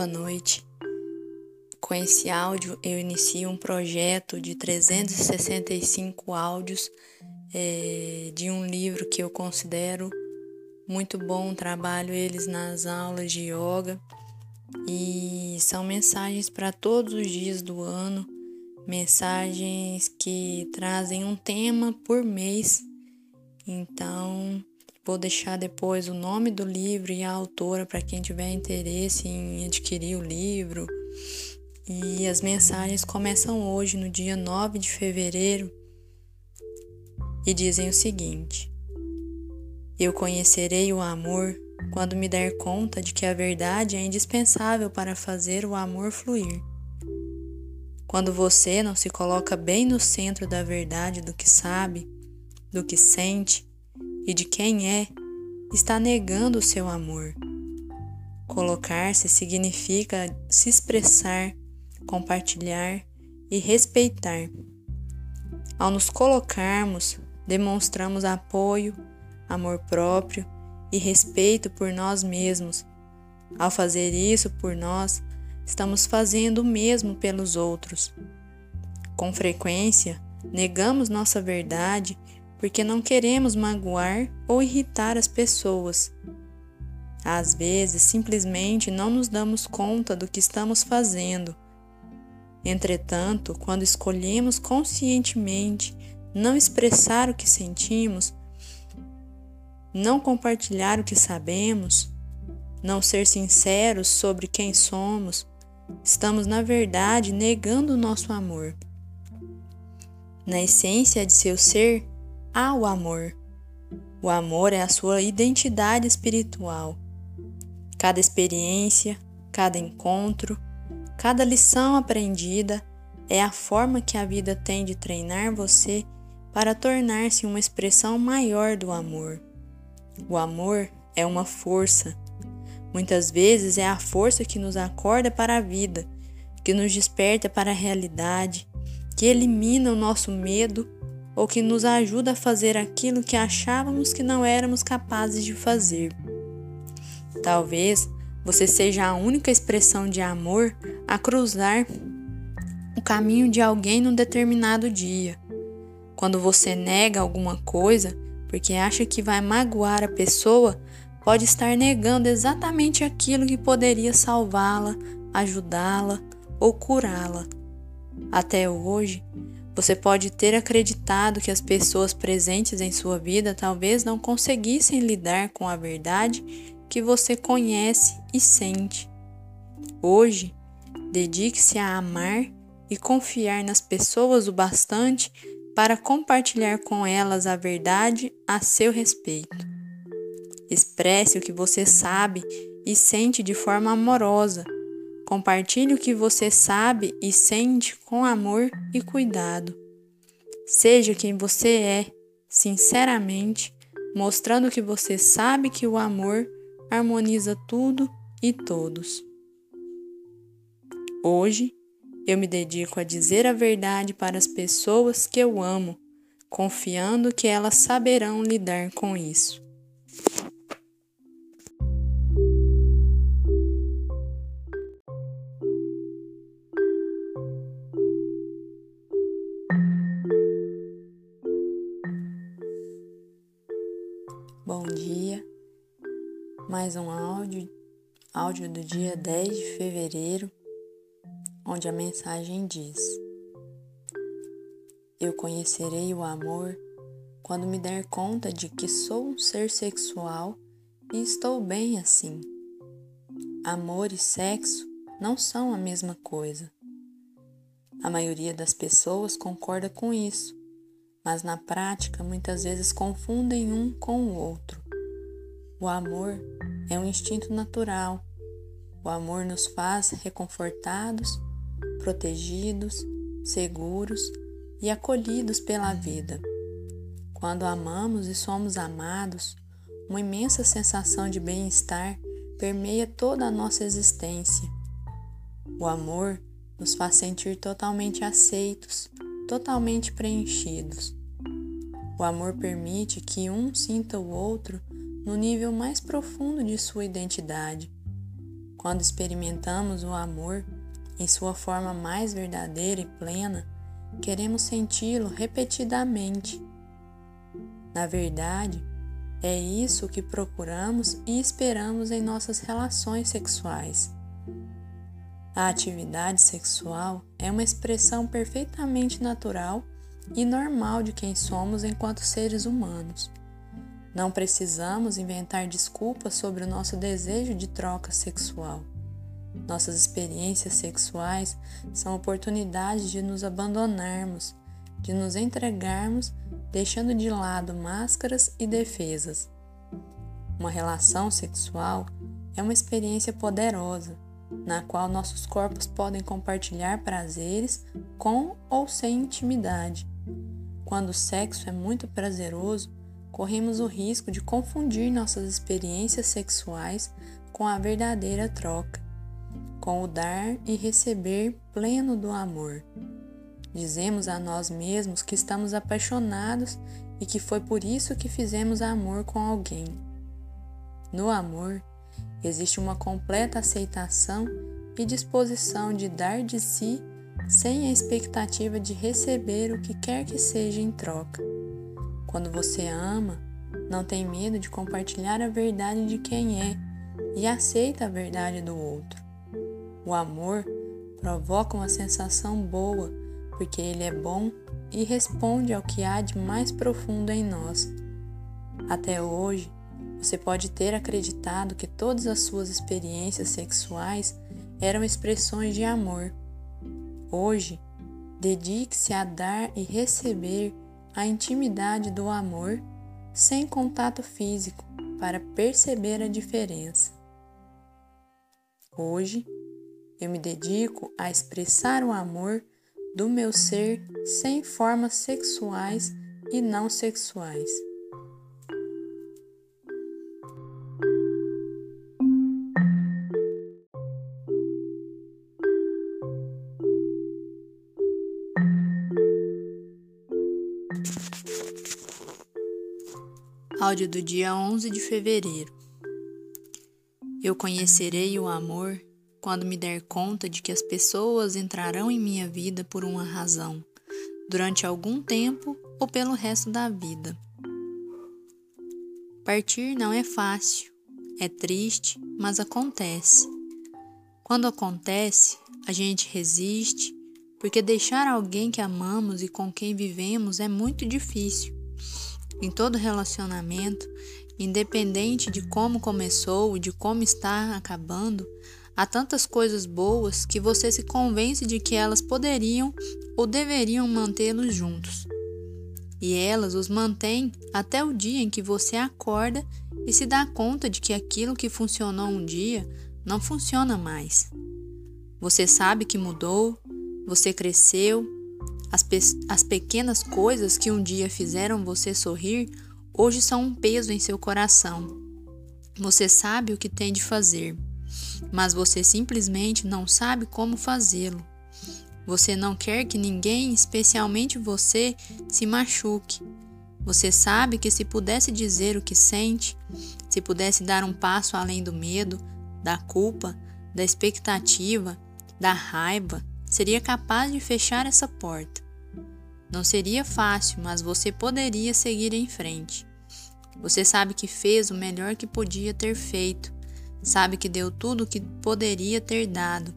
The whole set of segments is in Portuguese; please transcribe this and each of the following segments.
Boa noite. Com esse áudio, eu inicio um projeto de 365 áudios é, de um livro que eu considero muito bom. Trabalho eles nas aulas de yoga e são mensagens para todos os dias do ano, mensagens que trazem um tema por mês. Então, Vou deixar depois o nome do livro e a autora para quem tiver interesse em adquirir o livro. E as mensagens começam hoje, no dia 9 de fevereiro, e dizem o seguinte: Eu conhecerei o amor quando me der conta de que a verdade é indispensável para fazer o amor fluir. Quando você não se coloca bem no centro da verdade do que sabe, do que sente, e de quem é, está negando o seu amor. Colocar-se significa se expressar, compartilhar e respeitar. Ao nos colocarmos, demonstramos apoio, amor próprio e respeito por nós mesmos. Ao fazer isso por nós, estamos fazendo o mesmo pelos outros. Com frequência, negamos nossa verdade porque não queremos magoar ou irritar as pessoas. Às vezes, simplesmente não nos damos conta do que estamos fazendo. Entretanto, quando escolhemos conscientemente não expressar o que sentimos, não compartilhar o que sabemos, não ser sinceros sobre quem somos, estamos, na verdade, negando o nosso amor. Na essência de seu ser, há o amor. O amor é a sua identidade espiritual. Cada experiência, cada encontro, cada lição aprendida é a forma que a vida tem de treinar você para tornar-se uma expressão maior do amor. O amor é uma força. Muitas vezes é a força que nos acorda para a vida, que nos desperta para a realidade, que elimina o nosso medo ou que nos ajuda a fazer aquilo que achávamos que não éramos capazes de fazer. Talvez você seja a única expressão de amor a cruzar o caminho de alguém num determinado dia. Quando você nega alguma coisa porque acha que vai magoar a pessoa, pode estar negando exatamente aquilo que poderia salvá-la, ajudá-la ou curá-la. Até hoje, você pode ter acreditado que as pessoas presentes em sua vida talvez não conseguissem lidar com a verdade que você conhece e sente. Hoje, dedique-se a amar e confiar nas pessoas o bastante para compartilhar com elas a verdade a seu respeito. Expresse o que você sabe e sente de forma amorosa Compartilhe o que você sabe e sente com amor e cuidado. Seja quem você é, sinceramente, mostrando que você sabe que o amor harmoniza tudo e todos. Hoje, eu me dedico a dizer a verdade para as pessoas que eu amo, confiando que elas saberão lidar com isso. Áudio do dia 10 de fevereiro, onde a mensagem diz: Eu conhecerei o amor quando me der conta de que sou um ser sexual e estou bem assim. Amor e sexo não são a mesma coisa. A maioria das pessoas concorda com isso mas na prática muitas vezes confundem um com o outro. O amor é um instinto natural. O amor nos faz reconfortados, protegidos, seguros e acolhidos pela vida. Quando amamos e somos amados, uma imensa sensação de bem-estar permeia toda a nossa existência. O amor nos faz sentir totalmente aceitos, totalmente preenchidos. O amor permite que um sinta o outro no nível mais profundo de sua identidade. Quando experimentamos o amor em sua forma mais verdadeira e plena, queremos senti-lo repetidamente. Na verdade, é isso que procuramos e esperamos em nossas relações sexuais. A atividade sexual é uma expressão perfeitamente natural e normal de quem somos enquanto seres humanos. Não precisamos inventar desculpas sobre o nosso desejo de troca sexual. Nossas experiências sexuais são oportunidades de nos abandonarmos, de nos entregarmos, deixando de lado máscaras e defesas. Uma relação sexual é uma experiência poderosa, na qual nossos corpos podem compartilhar prazeres com ou sem intimidade. Quando o sexo é muito prazeroso, corremos o risco de confundir nossas experiências sexuais com a verdadeira troca, com o dar e receber pleno do amor. Dizemos a nós mesmos que estamos apaixonados e que foi por isso que fizemos amor com alguém. No amor, existe uma completa aceitação e disposição de dar de si sem a expectativa de receber o que quer que seja em troca. Quando você ama, não tem medo de compartilhar a verdade de quem é e aceita a verdade do outro. O amor provoca uma sensação boa porque ele é bom e responde ao que há de mais profundo em nós. Até hoje, você pode ter acreditado que todas as suas experiências sexuais eram expressões de amor. Hoje, dedique-se a dar e receber a intimidade do amor sem contato físico para perceber a diferença. Hoje, eu me dedico a expressar o amor do meu ser sem formas sexuais e não sexuais. Áudio do dia 11 de fevereiro. Eu conhecerei o amor quando me der conta de que as pessoas entrarão em minha vida por uma razão, durante algum tempo ou pelo resto da vida. Partir não é fácil, é triste, mas acontece. Quando acontece, a gente resiste, porque deixar alguém que amamos e com quem vivemos é muito difícil. Em todo relacionamento, independente de como começou e de como está acabando, há tantas coisas boas que você se convence de que elas poderiam ou deveriam mantê-los juntos. E elas os mantêm até o dia em que você acorda e se dá conta de que aquilo que funcionou um dia não funciona mais. Você sabe que mudou, você cresceu, as, pe as pequenas coisas que um dia fizeram você sorrir hoje são um peso em seu coração. Você sabe o que tem de fazer, mas você simplesmente não sabe como fazê-lo. Você não quer que ninguém, especialmente você, se machuque. Você sabe que se pudesse dizer o que sente, se pudesse dar um passo além do medo, da culpa, da expectativa, da raiva, seria capaz de fechar essa porta. Não seria fácil, mas você poderia seguir em frente. Você sabe que fez o melhor que podia ter feito, sabe que deu tudo o que poderia ter dado,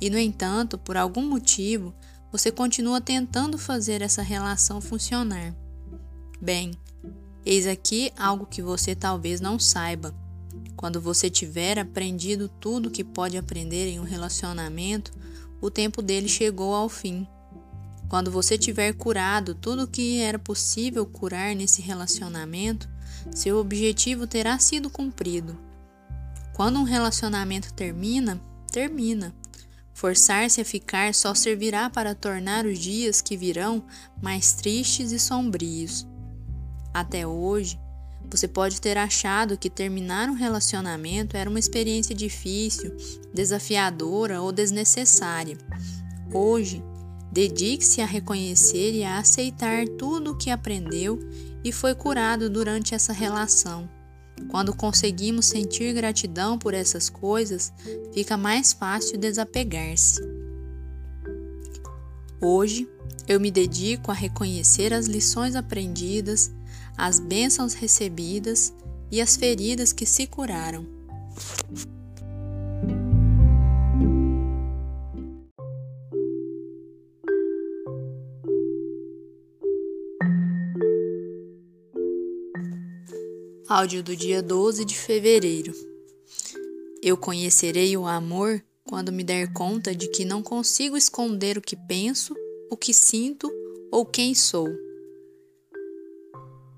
e no entanto, por algum motivo, você continua tentando fazer essa relação funcionar. Bem, eis aqui algo que você talvez não saiba. Quando você tiver aprendido tudo o que pode aprender em um relacionamento, o tempo dele chegou ao fim. Quando você tiver curado tudo o que era possível curar nesse relacionamento, seu objetivo terá sido cumprido. Quando um relacionamento termina, termina. Forçar-se a ficar só servirá para tornar os dias que virão mais tristes e sombrios. Até hoje, você pode ter achado que terminar um relacionamento era uma experiência difícil, desafiadora ou desnecessária. Hoje, dedique-se a reconhecer e a aceitar tudo o que aprendeu e foi curado durante essa relação. Quando conseguimos sentir gratidão por essas coisas, fica mais fácil desapegar-se. Hoje, eu me dedico a reconhecer as lições aprendidas, as bênçãos recebidas e as feridas que se curaram. Áudio do dia 12 de fevereiro. Eu conhecerei o amor quando me der conta de que não consigo esconder o que penso, o que sinto ou quem sou.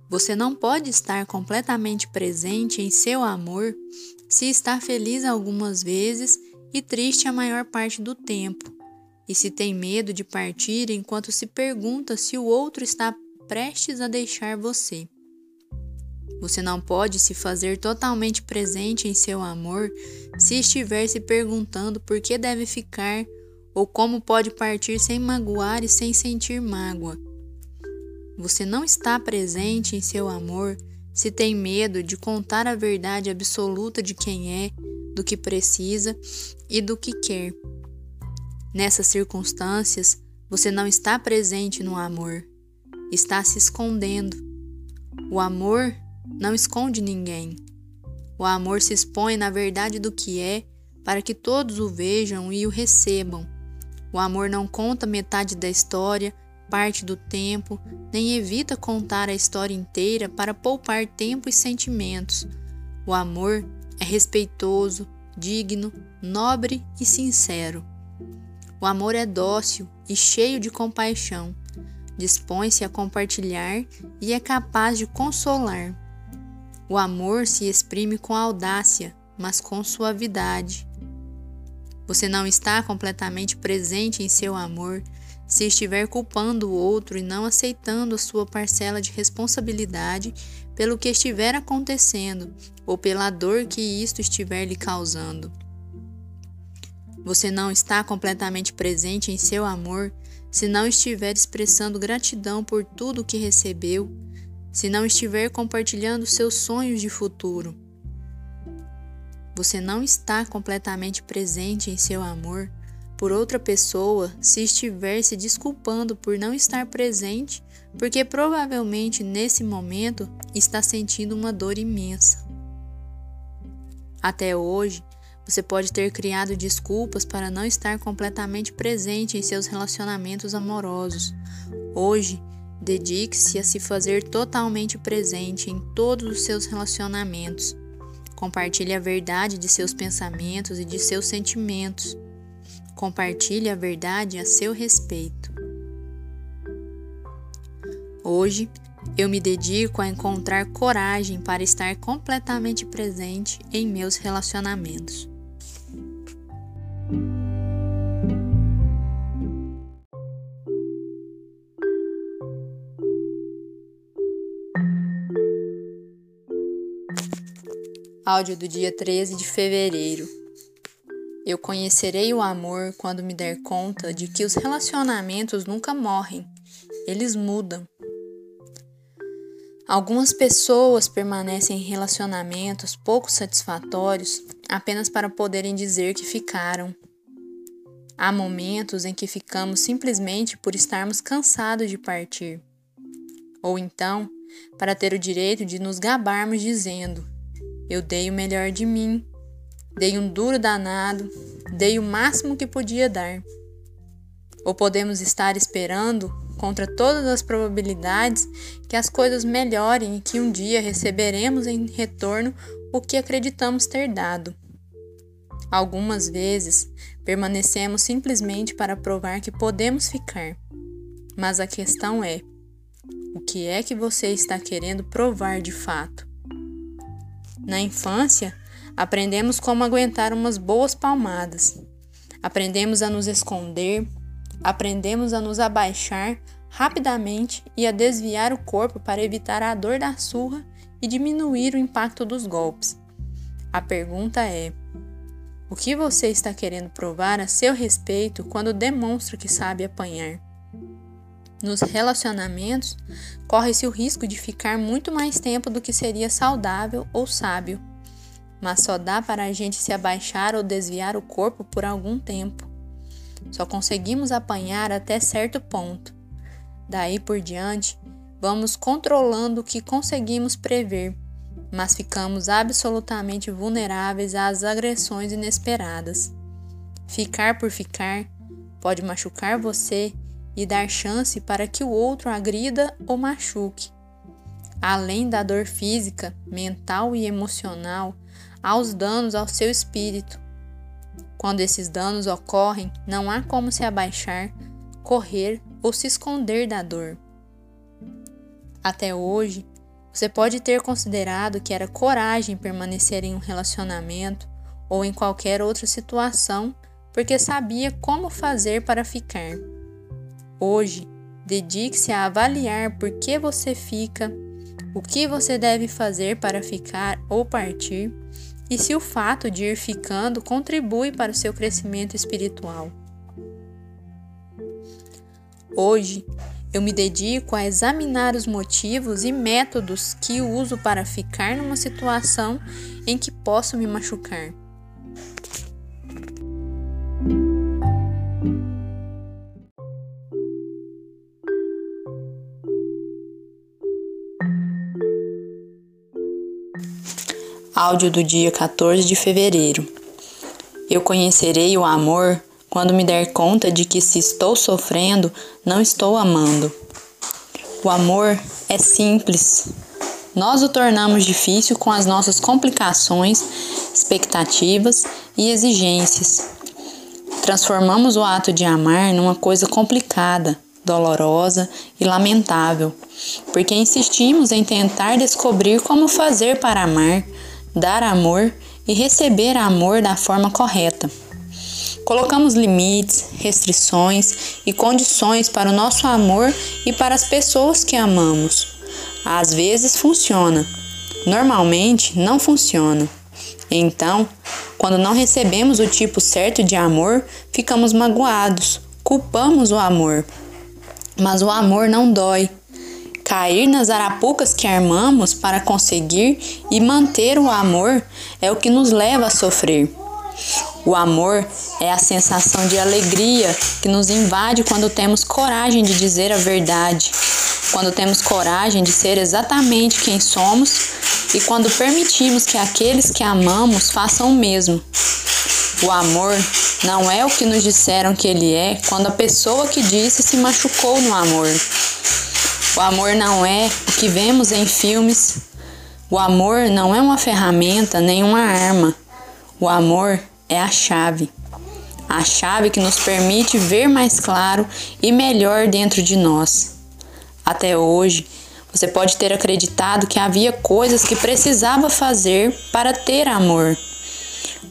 Você não pode estar completamente presente em seu amor se está feliz algumas vezes e triste a maior parte do tempo, e se tem medo de partir enquanto se pergunta se o outro está prestes a deixar você. Você não pode se fazer totalmente presente em seu amor se estiver se perguntando por que deve ficar ou como pode partir sem magoar e sem sentir mágoa. Você não está presente em seu amor se tem medo de contar a verdade absoluta de quem é, do que precisa e do que quer. Nessas circunstâncias, você não está presente no amor, está se escondendo. O amor não esconde ninguém. O amor se expõe na verdade do que é, para que todos o vejam e o recebam. O amor não conta metade da história, parte do tempo, nem evita contar a história inteira para poupar tempo e sentimentos. O amor é respeitoso, digno, nobre e sincero. O amor é dócil e cheio de compaixão. Dispõe-se a compartilhar e é capaz de consolar. O amor se exprime com audácia, mas com suavidade. Você não está completamente presente em seu amor se estiver culpando o outro e não aceitando a sua parcela de responsabilidade pelo que estiver acontecendo ou pela dor que isto estiver lhe causando. Você não está completamente presente em seu amor se não estiver expressando gratidão por tudo o que recebeu se não estiver compartilhando seus sonhos de futuro. Você não está completamente presente em seu amor por outra pessoa se estiver se desculpando por não estar presente, porque provavelmente nesse momento está sentindo uma dor imensa. Até hoje, você pode ter criado desculpas para não estar completamente presente em seus relacionamentos amorosos. Hoje, Dedique-se a se fazer totalmente presente em todos os seus relacionamentos. Compartilhe a verdade de seus pensamentos e de seus sentimentos. Compartilhe a verdade a seu respeito. Hoje, eu me dedico a encontrar coragem para estar completamente presente em meus relacionamentos. Áudio do dia 13 de fevereiro. Eu conhecerei o amor quando me der conta de que os relacionamentos nunca morrem, eles mudam. Algumas pessoas permanecem em relacionamentos pouco satisfatórios apenas para poderem dizer que ficaram. Há momentos em que ficamos simplesmente por estarmos cansados de partir. Ou então, para ter o direito de nos gabarmos dizendo: eu dei o melhor de mim, dei um duro danado, dei o máximo que podia dar. Ou podemos estar esperando, contra todas as probabilidades, que as coisas melhorem e que um dia receberemos em retorno o que acreditamos ter dado. Algumas vezes permanecemos simplesmente para provar que podemos ficar. Mas a questão é: o que é que você está querendo provar de fato? Na infância, aprendemos como aguentar umas boas palmadas. Aprendemos a nos esconder, aprendemos a nos abaixar rapidamente e a desviar o corpo para evitar a dor da surra e diminuir o impacto dos golpes. A pergunta é: o que você está querendo provar a seu respeito quando demonstra que sabe apanhar? nos relacionamentos, corre-se o risco de ficar muito mais tempo do que seria saudável ou sábio. Mas só dá para a gente se abaixar ou desviar o corpo por algum tempo. Só conseguimos apanhar até certo ponto. Daí por diante, vamos controlando o que conseguimos prever, mas ficamos absolutamente vulneráveis às agressões inesperadas. Ficar por ficar pode machucar você e dar chance para que o outro agrida ou machuque. Além da dor física, mental e emocional, há os danos ao seu espírito. Quando esses danos ocorrem, não há como se abaixar, correr ou se esconder da dor. Até hoje, você pode ter considerado que era coragem permanecer em um relacionamento ou em qualquer outra situação porque sabia como fazer para ficar. Hoje, dedique-se a avaliar por que você fica, o que você deve fazer para ficar ou partir e se o fato de ir ficando contribui para o seu crescimento espiritual. Hoje, eu me dedico a examinar os motivos e métodos que uso para ficar numa situação em que posso me machucar. Áudio do dia 14 de fevereiro. Eu conhecerei o amor quando me der conta de que se estou sofrendo, não estou amando. O amor é simples. Nós o tornamos difícil com as nossas complicações, expectativas e exigências. Transformamos o ato de amar numa coisa complicada, dolorosa e lamentável, porque insistimos em tentar descobrir como fazer para amar dar amor e receber amor da forma correta. Colocamos limites, restrições e condições para o nosso amor e para as pessoas que amamos. Às vezes funciona, normalmente não funciona. Então, quando não recebemos o tipo certo de amor, ficamos magoados, culpamos o amor. Mas o amor não dói, Cair nas arapucas que armamos para conseguir e manter o amor é o que nos leva a sofrer. O amor é a sensação de alegria que nos invade quando temos coragem de dizer a verdade, quando temos coragem de ser exatamente quem somos e quando permitimos que aqueles que amamos façam o mesmo. O amor não é o que nos disseram que ele é quando a pessoa que disse se machucou no amor. O amor não é o que vemos em filmes. O amor não é uma ferramenta nem uma arma. O amor é a chave. A chave que nos permite ver mais claro e melhor dentro de nós. Até hoje, você pode ter acreditado que havia coisas que precisava fazer para ter amor.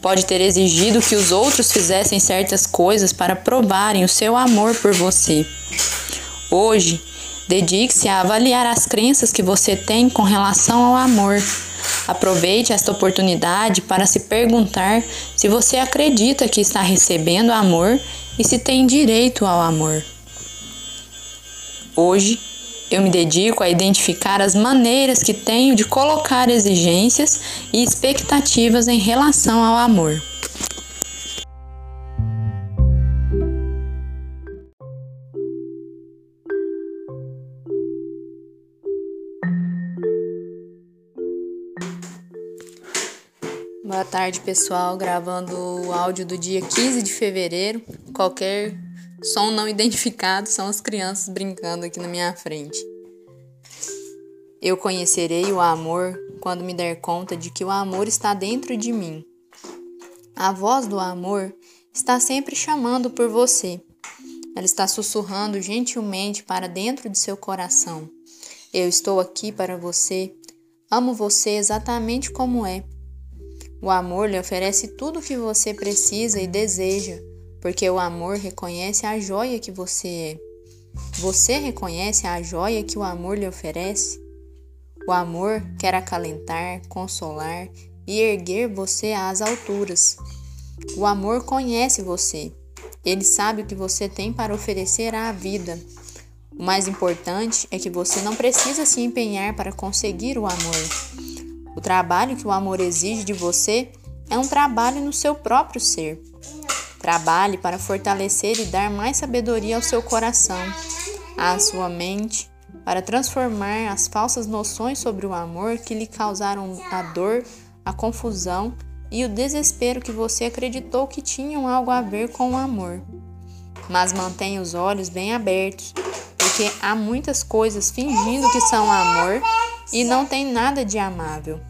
Pode ter exigido que os outros fizessem certas coisas para provarem o seu amor por você. Hoje, Dedique-se a avaliar as crenças que você tem com relação ao amor. Aproveite esta oportunidade para se perguntar se você acredita que está recebendo amor e se tem direito ao amor. Hoje, eu me dedico a identificar as maneiras que tenho de colocar exigências e expectativas em relação ao amor. Tarde, pessoal. Gravando o áudio do dia 15 de fevereiro. Qualquer som não identificado são as crianças brincando aqui na minha frente. Eu conhecerei o amor quando me der conta de que o amor está dentro de mim. A voz do amor está sempre chamando por você. Ela está sussurrando gentilmente para dentro de seu coração. Eu estou aqui para você. Amo você exatamente como é. O amor lhe oferece tudo o que você precisa e deseja, porque o amor reconhece a joia que você é. Você reconhece a joia que o amor lhe oferece? O amor quer acalentar, consolar e erguer você às alturas. O amor conhece você. Ele sabe o que você tem para oferecer à vida. O mais importante é que você não precisa se empenhar para conseguir o amor. O trabalho que o amor exige de você é um trabalho no seu próprio ser. Trabalhe para fortalecer e dar mais sabedoria ao seu coração, à sua mente, para transformar as falsas noções sobre o amor que lhe causaram a dor, a confusão e o desespero que você acreditou que tinham algo a ver com o amor. Mas mantenha os olhos bem abertos porque há muitas coisas fingindo que são amor e não tem nada de amável.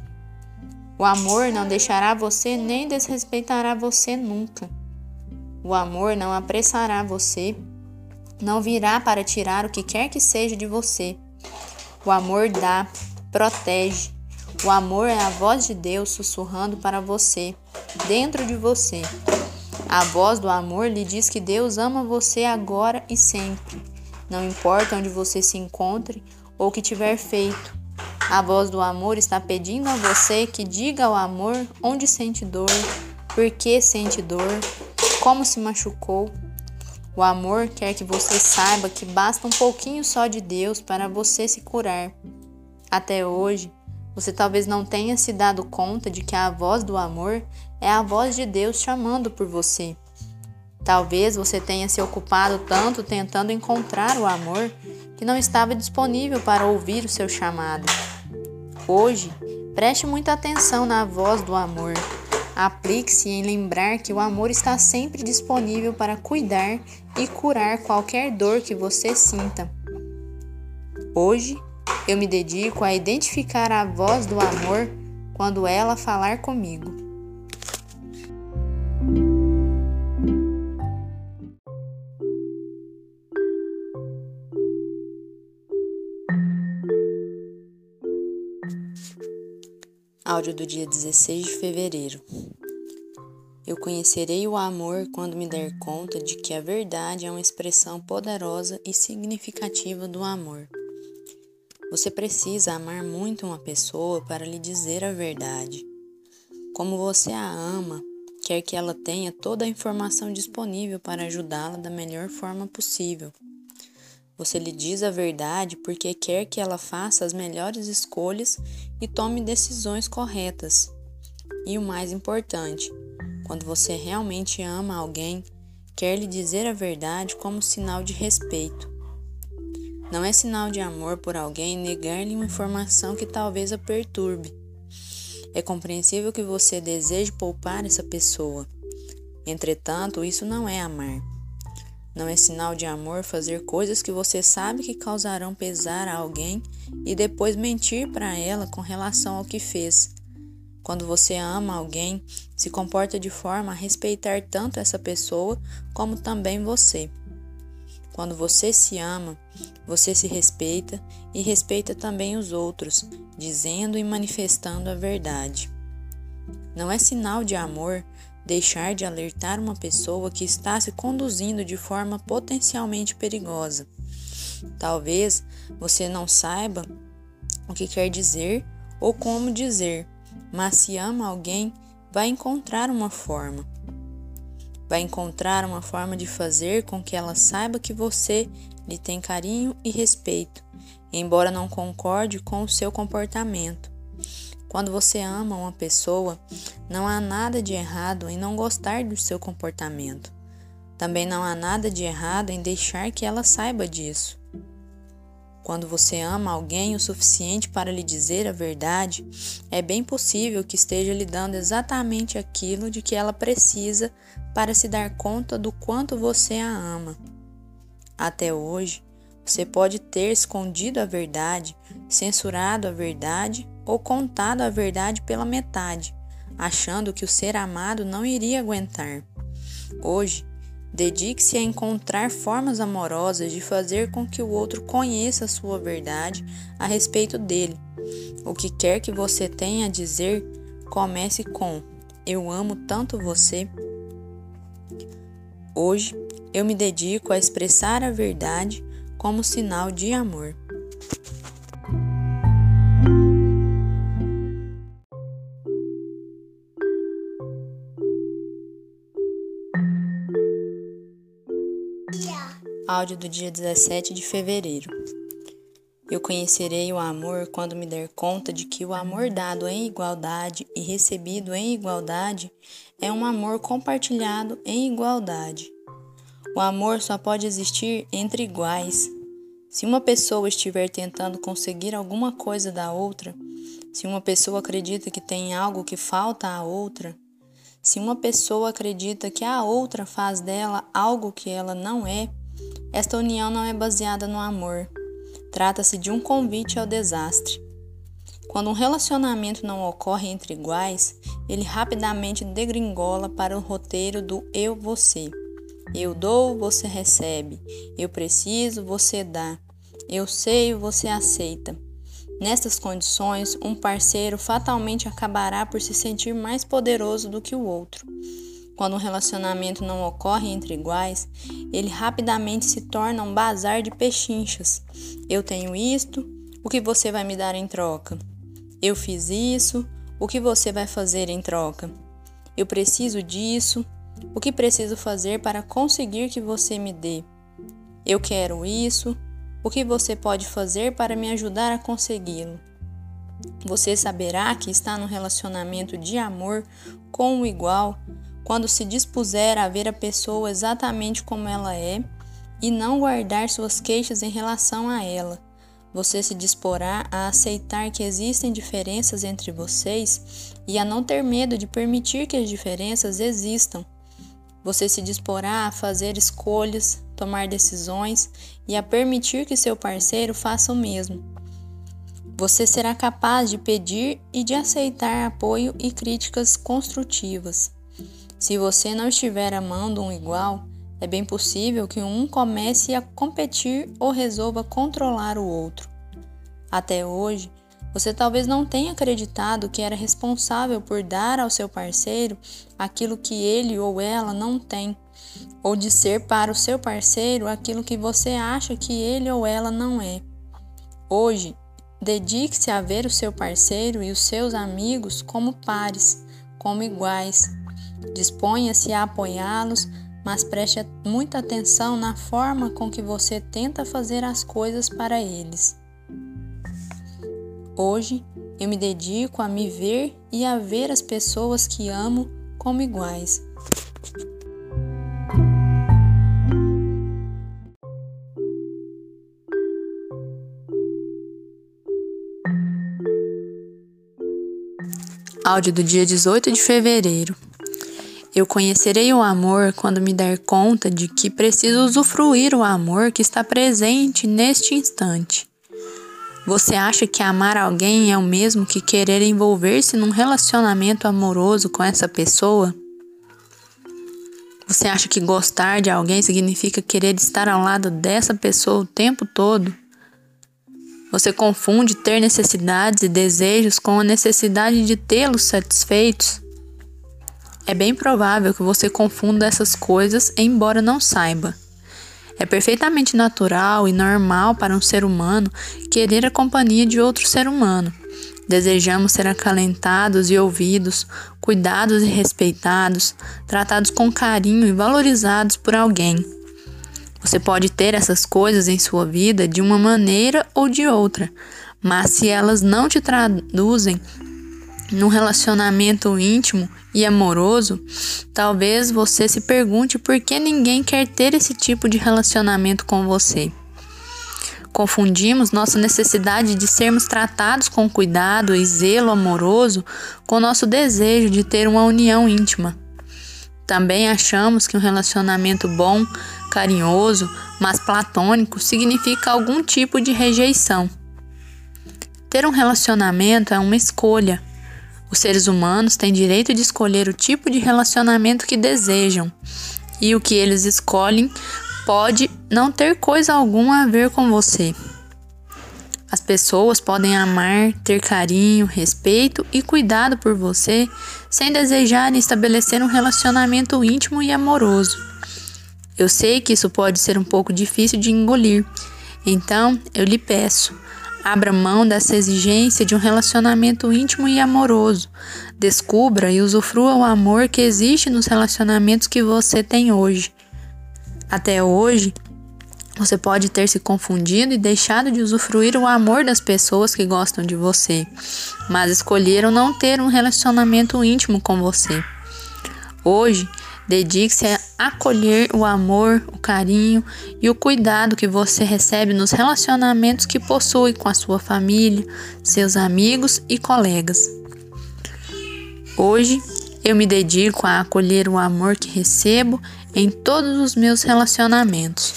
O amor não deixará você nem desrespeitará você nunca. O amor não apressará você, não virá para tirar o que quer que seja de você. O amor dá, protege. O amor é a voz de Deus sussurrando para você, dentro de você. A voz do amor lhe diz que Deus ama você agora e sempre não importa onde você se encontre ou o que tiver feito. A voz do amor está pedindo a você que diga ao amor onde sente dor, por que sente dor, como se machucou. O amor quer que você saiba que basta um pouquinho só de Deus para você se curar. Até hoje, você talvez não tenha se dado conta de que a voz do amor é a voz de Deus chamando por você. Talvez você tenha se ocupado tanto tentando encontrar o amor que não estava disponível para ouvir o seu chamado. Hoje, preste muita atenção na voz do amor. Aplique-se em lembrar que o amor está sempre disponível para cuidar e curar qualquer dor que você sinta. Hoje, eu me dedico a identificar a voz do amor quando ela falar comigo. Áudio do dia 16 de fevereiro. Eu conhecerei o amor quando me der conta de que a verdade é uma expressão poderosa e significativa do amor. Você precisa amar muito uma pessoa para lhe dizer a verdade. Como você a ama, quer que ela tenha toda a informação disponível para ajudá-la da melhor forma possível. Você lhe diz a verdade porque quer que ela faça as melhores escolhas e tome decisões corretas. E o mais importante, quando você realmente ama alguém, quer lhe dizer a verdade como sinal de respeito. Não é sinal de amor por alguém negar-lhe uma informação que talvez a perturbe. É compreensível que você deseje poupar essa pessoa. Entretanto, isso não é amar. Não é sinal de amor fazer coisas que você sabe que causarão pesar a alguém e depois mentir para ela com relação ao que fez. Quando você ama alguém, se comporta de forma a respeitar tanto essa pessoa como também você. Quando você se ama, você se respeita e respeita também os outros, dizendo e manifestando a verdade. Não é sinal de amor deixar de alertar uma pessoa que está se conduzindo de forma potencialmente perigosa. Talvez você não saiba o que quer dizer ou como dizer, mas se ama alguém, vai encontrar uma forma. Vai encontrar uma forma de fazer com que ela saiba que você lhe tem carinho e respeito, embora não concorde com o seu comportamento. Quando você ama uma pessoa, não há nada de errado em não gostar do seu comportamento. Também não há nada de errado em deixar que ela saiba disso. Quando você ama alguém o suficiente para lhe dizer a verdade, é bem possível que esteja lhe dando exatamente aquilo de que ela precisa para se dar conta do quanto você a ama. Até hoje, você pode ter escondido a verdade, censurado a verdade ou contado a verdade pela metade, achando que o ser amado não iria aguentar. Hoje, dedique-se a encontrar formas amorosas de fazer com que o outro conheça a sua verdade a respeito dele. O que quer que você tenha a dizer, comece com: Eu amo tanto você. Hoje, eu me dedico a expressar a verdade como sinal de amor. Áudio do dia 17 de fevereiro. Eu conhecerei o amor quando me der conta de que o amor dado em igualdade e recebido em igualdade é um amor compartilhado em igualdade. O amor só pode existir entre iguais. Se uma pessoa estiver tentando conseguir alguma coisa da outra, se uma pessoa acredita que tem algo que falta à outra, se uma pessoa acredita que a outra faz dela algo que ela não é, esta união não é baseada no amor. Trata-se de um convite ao desastre. Quando um relacionamento não ocorre entre iguais, ele rapidamente degringola para o roteiro do eu-você. Eu dou, você recebe. Eu preciso, você dá. Eu sei, você aceita. Nestas condições, um parceiro fatalmente acabará por se sentir mais poderoso do que o outro. Quando um relacionamento não ocorre entre iguais, ele rapidamente se torna um bazar de pechinchas. Eu tenho isto, o que você vai me dar em troca? Eu fiz isso, o que você vai fazer em troca? Eu preciso disso, o que preciso fazer para conseguir que você me dê? Eu quero isso, o que você pode fazer para me ajudar a consegui-lo? Você saberá que está no relacionamento de amor com o igual quando se dispuser a ver a pessoa exatamente como ela é e não guardar suas queixas em relação a ela. Você se disporá a aceitar que existem diferenças entre vocês e a não ter medo de permitir que as diferenças existam. Você se disporá a fazer escolhas, tomar decisões e a permitir que seu parceiro faça o mesmo. Você será capaz de pedir e de aceitar apoio e críticas construtivas. Se você não estiver amando um igual, é bem possível que um comece a competir ou resolva controlar o outro. Até hoje, você talvez não tenha acreditado que era responsável por dar ao seu parceiro aquilo que ele ou ela não tem, ou de ser para o seu parceiro aquilo que você acha que ele ou ela não é. Hoje, dedique-se a ver o seu parceiro e os seus amigos como pares, como iguais. Disponha-se a apoiá-los, mas preste muita atenção na forma com que você tenta fazer as coisas para eles. Hoje eu me dedico a me ver e a ver as pessoas que amo como iguais. Áudio do dia 18 de fevereiro. Eu conhecerei o amor quando me der conta de que preciso usufruir o amor que está presente neste instante. Você acha que amar alguém é o mesmo que querer envolver-se num relacionamento amoroso com essa pessoa? Você acha que gostar de alguém significa querer estar ao lado dessa pessoa o tempo todo? Você confunde ter necessidades e desejos com a necessidade de tê-los satisfeitos? É bem provável que você confunda essas coisas, embora não saiba. É perfeitamente natural e normal para um ser humano querer a companhia de outro ser humano. Desejamos ser acalentados e ouvidos, cuidados e respeitados, tratados com carinho e valorizados por alguém. Você pode ter essas coisas em sua vida de uma maneira ou de outra, mas se elas não te traduzem num relacionamento íntimo e amoroso, talvez você se pergunte por que ninguém quer ter esse tipo de relacionamento com você. Confundimos nossa necessidade de sermos tratados com cuidado e zelo amoroso com nosso desejo de ter uma união íntima. Também achamos que um relacionamento bom, carinhoso, mas platônico significa algum tipo de rejeição. Ter um relacionamento é uma escolha, os seres humanos têm direito de escolher o tipo de relacionamento que desejam, e o que eles escolhem pode não ter coisa alguma a ver com você. As pessoas podem amar, ter carinho, respeito e cuidado por você sem desejarem estabelecer um relacionamento íntimo e amoroso. Eu sei que isso pode ser um pouco difícil de engolir, então eu lhe peço Abra mão dessa exigência de um relacionamento íntimo e amoroso. Descubra e usufrua o amor que existe nos relacionamentos que você tem hoje. Até hoje, Você pode ter se confundido e deixado de usufruir o amor das pessoas que gostam de você, mas escolheram não ter um relacionamento íntimo com você. Hoje, dedique-se a acolher o amor, o carinho e o cuidado que você recebe nos relacionamentos que possui com a sua família, seus amigos e colegas. Hoje, eu me dedico a acolher o amor que recebo em todos os meus relacionamentos.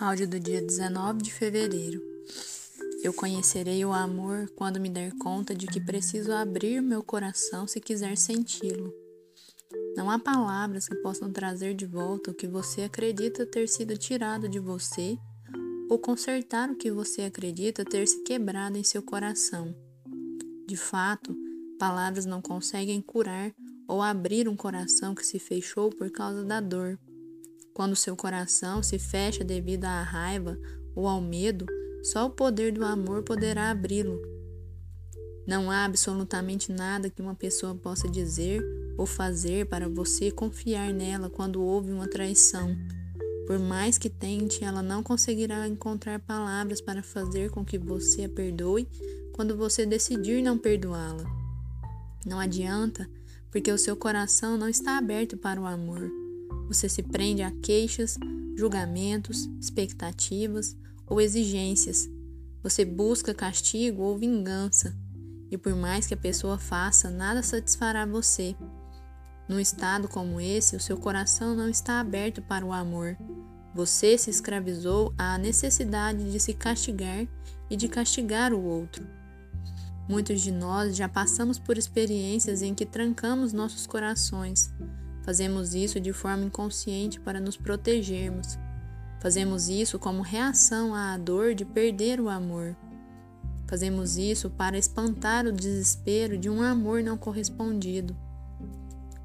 Áudio do dia 19 de fevereiro. Eu conhecerei o amor quando me der conta de que preciso abrir meu coração se quiser senti-lo. Não há palavras que possam trazer de volta o que você acredita ter sido tirado de você ou consertar o que você acredita ter se quebrado em seu coração. De fato, palavras não conseguem curar ou abrir um coração que se fechou por causa da dor. Quando seu coração se fecha devido à raiva ou ao medo, só o poder do amor poderá abri-lo. Não há absolutamente nada que uma pessoa possa dizer ou fazer para você confiar nela quando houve uma traição. Por mais que tente, ela não conseguirá encontrar palavras para fazer com que você a perdoe quando você decidir não perdoá-la. Não adianta, porque o seu coração não está aberto para o amor. Você se prende a queixas, julgamentos, expectativas ou exigências. Você busca castigo ou vingança. E por mais que a pessoa faça, nada satisfará você. Num estado como esse, o seu coração não está aberto para o amor. Você se escravizou à necessidade de se castigar e de castigar o outro. Muitos de nós já passamos por experiências em que trancamos nossos corações, Fazemos isso de forma inconsciente para nos protegermos. Fazemos isso como reação à dor de perder o amor. Fazemos isso para espantar o desespero de um amor não correspondido.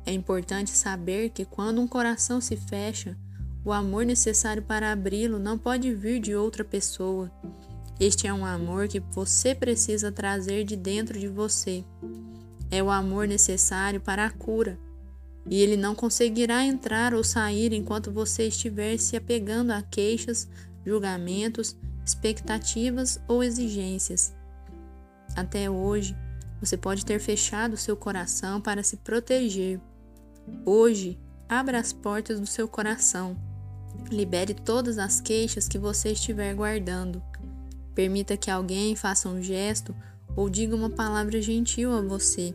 É importante saber que quando um coração se fecha, o amor necessário para abri-lo não pode vir de outra pessoa. Este é um amor que você precisa trazer de dentro de você. É o amor necessário para a cura, e ele não conseguirá entrar ou sair enquanto você estiver se apegando a queixas, julgamentos, expectativas ou exigências. Até hoje, você pode ter fechado seu coração para se proteger. Hoje, abra as portas do seu coração. Libere todas as queixas que você estiver guardando. Permita que alguém faça um gesto ou diga uma palavra gentil a você.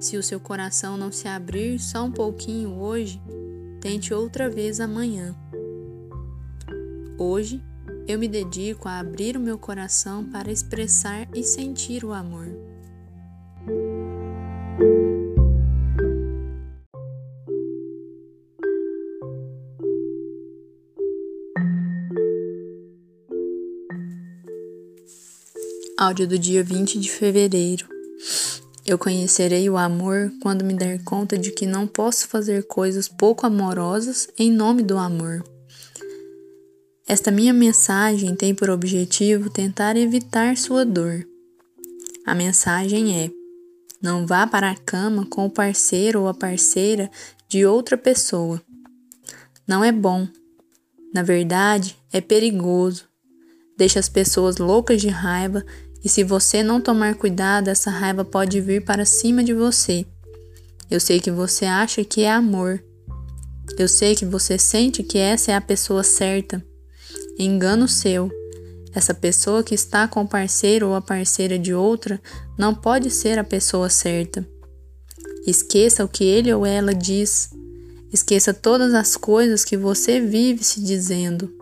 Se o seu coração não se abrir só um pouquinho hoje, tente outra vez amanhã. Hoje, eu me dedico a abrir o meu coração para expressar e sentir o amor. Áudio do dia 20 de fevereiro. Eu conhecerei o amor quando me der conta de que não posso fazer coisas pouco amorosas em nome do amor. Esta minha mensagem tem por objetivo tentar evitar sua dor. A mensagem é: não vá para a cama com o parceiro ou a parceira de outra pessoa. Não é bom. Na verdade, é perigoso. Deixa as pessoas loucas de raiva e se você não tomar cuidado, essa raiva pode vir para cima de você. Eu sei que você acha que é amor. Eu sei que você sente que essa é a pessoa certa. Engano seu. Essa pessoa que está com o parceiro ou a parceira de outra não pode ser a pessoa certa. Esqueça o que ele ou ela diz. Esqueça todas as coisas que você vive se dizendo.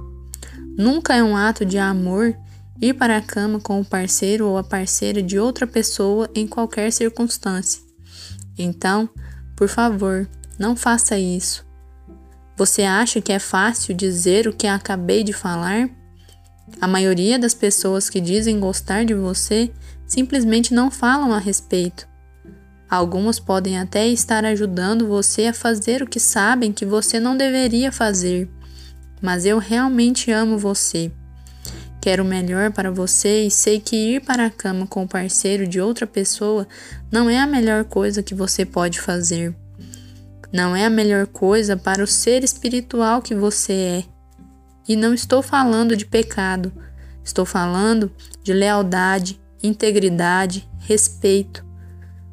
Nunca é um ato de amor ir para a cama com o parceiro ou a parceira de outra pessoa em qualquer circunstância. Então, por favor, não faça isso. Você acha que é fácil dizer o que acabei de falar? A maioria das pessoas que dizem gostar de você simplesmente não falam a respeito. Algumas podem até estar ajudando você a fazer o que sabem que você não deveria fazer, mas eu realmente amo você. Quero o melhor para você e sei que ir para a cama com o parceiro de outra pessoa não é a melhor coisa que você pode fazer. Não é a melhor coisa para o ser espiritual que você é. E não estou falando de pecado, estou falando de lealdade, integridade, respeito.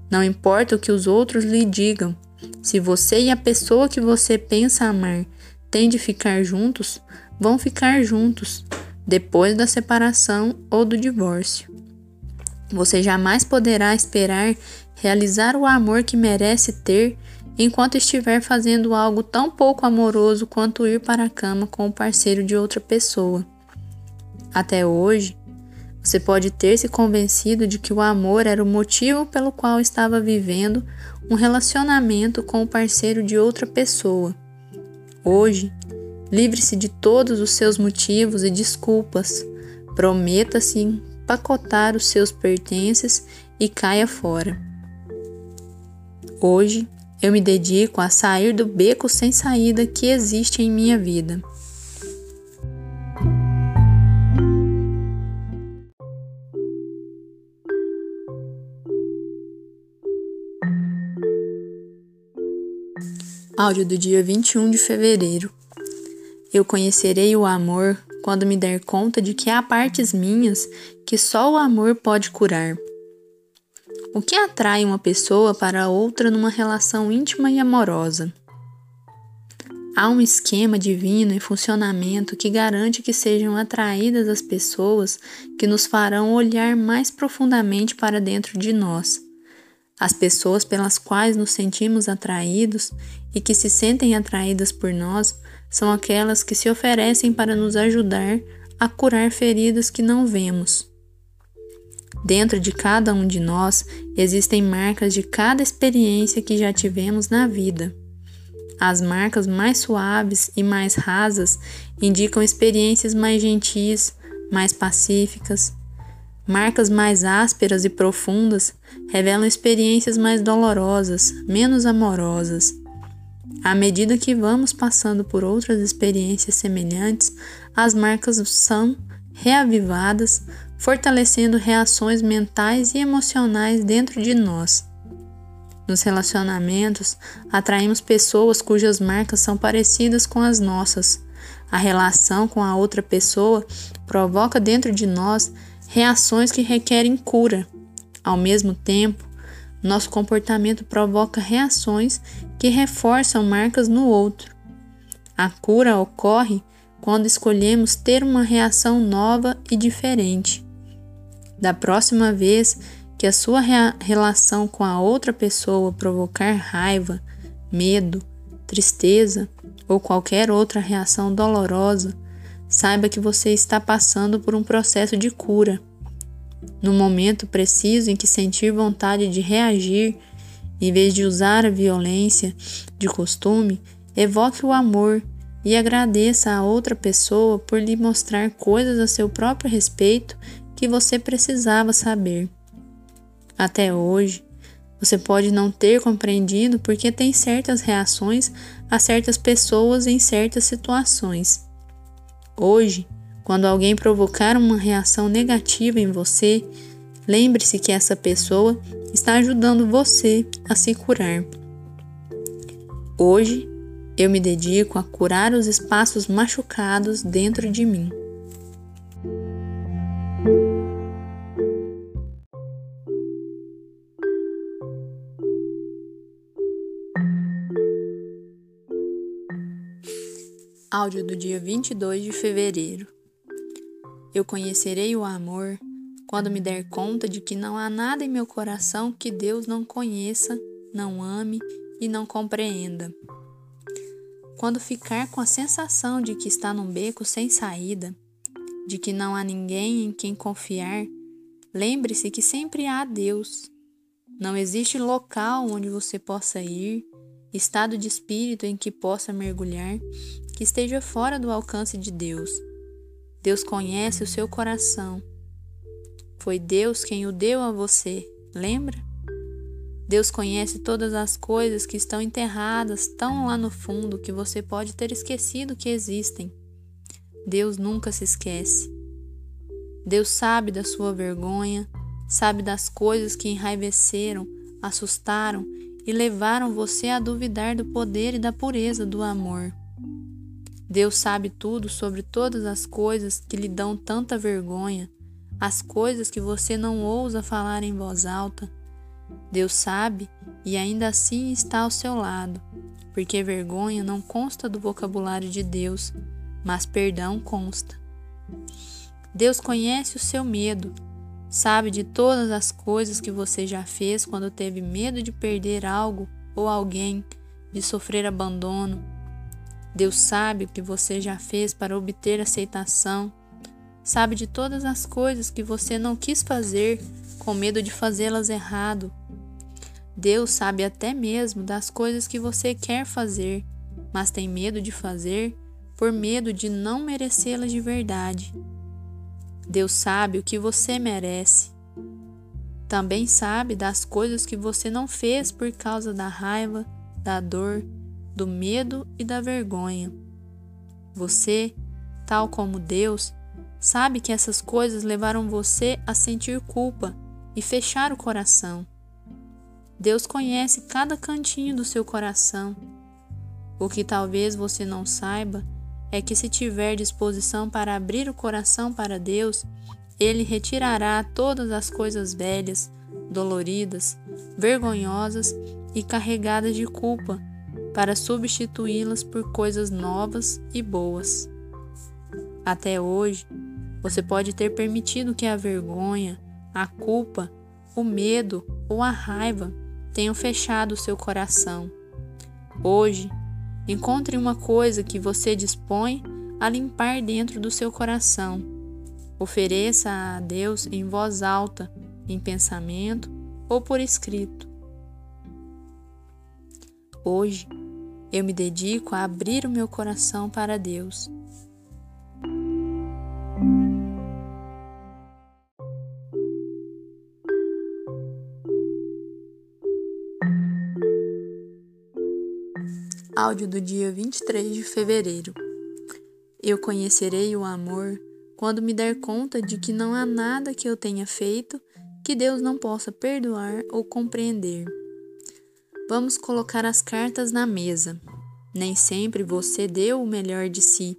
Não importa o que os outros lhe digam, se você e a pessoa que você pensa amar têm de ficar juntos, vão ficar juntos depois da separação ou do divórcio. Você jamais poderá esperar realizar o amor que merece ter enquanto estiver fazendo algo tão pouco amoroso quanto ir para a cama com o parceiro de outra pessoa. Até hoje, você pode ter se convencido de que o amor era o motivo pelo qual estava vivendo um relacionamento com o parceiro de outra pessoa. Hoje, livre-se de todos os seus motivos e desculpas. Prometa-se empacotar os seus pertences e caia fora. Hoje, eu me dedico a sair do beco sem saída que existe em minha vida. Áudio do dia 21 de fevereiro. Eu conhecerei o amor quando me der conta de que há partes minhas que só o amor pode curar. O que atrai uma pessoa para outra numa relação íntima e amorosa? Há um esquema divino em funcionamento que garante que sejam atraídas as pessoas que nos farão olhar mais profundamente para dentro de nós. As pessoas pelas quais nos sentimos atraídos e que se sentem atraídas por nós são aquelas que se oferecem para nos ajudar a curar feridas que não vemos. Dentro de cada um de nós existem marcas de cada experiência que já tivemos na vida. As marcas mais suaves e mais rasas indicam experiências mais gentis, mais pacíficas. Marcas mais ásperas e profundas revelam experiências mais dolorosas, menos amorosas. À medida que vamos passando por outras experiências semelhantes, as marcas são reavivadas, fortalecendo reações mentais e emocionais dentro de nós. Nos relacionamentos, atraímos pessoas cujas marcas são parecidas com as nossas. A relação com a outra pessoa provoca dentro de nós reações que requerem cura. Ao mesmo tempo, nosso comportamento provoca reações que reforçam marcas no outro. A cura ocorre quando escolhemos ter uma reação nova e diferente. Da próxima vez que a sua relação com a outra pessoa provocar raiva, medo, tristeza ou qualquer outra reação dolorosa, saiba que você está passando por um processo de cura. No momento preciso em que sentir vontade de reagir, em vez de usar a violência de costume, evoque o amor e agradeça a outra pessoa por lhe mostrar coisas a seu próprio respeito que você precisava saber. Até hoje, você pode não ter compreendido porque tem certas reações a certas pessoas em certas situações. Hoje, quando alguém provocar uma reação negativa em você, lembre-se que essa pessoa está ajudando você a se curar. Hoje, eu me dedico a curar os espaços machucados dentro de mim. Áudio do dia 22 de fevereiro. Eu conhecerei o amor quando me der conta de que não há nada em meu coração que Deus não conheça, não ame e não compreenda. Quando ficar com a sensação de que está num beco sem saída, de que não há ninguém em quem confiar, lembre-se que sempre há Deus. Não existe local onde você possa ir, estado de espírito em que possa mergulhar que esteja fora do alcance de Deus. Deus conhece o seu coração. Foi Deus quem o deu a você, lembra? Deus conhece todas as coisas que estão enterradas tão lá no fundo que você pode ter esquecido que existem. Deus nunca se esquece. Deus sabe da sua vergonha, sabe das coisas que enraiveceram, assustaram e levaram você a duvidar do poder e da pureza do amor. Deus sabe tudo sobre todas as coisas que lhe dão tanta vergonha, as coisas que você não ousa falar em voz alta. Deus sabe e ainda assim está ao seu lado, porque vergonha não consta do vocabulário de Deus, mas perdão consta. Deus conhece o seu medo, sabe de todas as coisas que você já fez quando teve medo de perder algo ou alguém, de sofrer abandono. Deus sabe o que você já fez para obter aceitação, sabe de todas as coisas que você não quis fazer com medo de fazê-las errado. Deus sabe até mesmo das coisas que você quer fazer, mas tem medo de fazer por medo de não merecê-las de verdade. Deus sabe o que você merece. Também sabe das coisas que você não fez por causa da raiva, da dor, do medo e da vergonha. Você, tal como Deus, sabe que essas coisas levaram você a sentir culpa e fechar o coração. Deus conhece cada cantinho do seu coração. O que talvez você não saiba é que se tiver disposição para abrir o coração para Deus, Ele retirará todas as coisas velhas, doloridas, vergonhosas e carregadas de culpa, para substituí-las por coisas novas e boas. Até hoje, você pode ter permitido que a vergonha, a culpa, o medo ou a raiva tenham fechado o seu coração. Hoje, Encontre uma coisa que você dispõe a limpar dentro do seu coração. Ofereça a Deus em voz alta, em pensamento ou por escrito. Hoje, eu me dedico a abrir o meu coração para Deus. Áudio do dia 23 de fevereiro. Eu conhecerei o amor quando me der conta de que não há nada que eu tenha feito que Deus não possa perdoar ou compreender. Vamos colocar as cartas na mesa. Nem sempre você deu o melhor de si.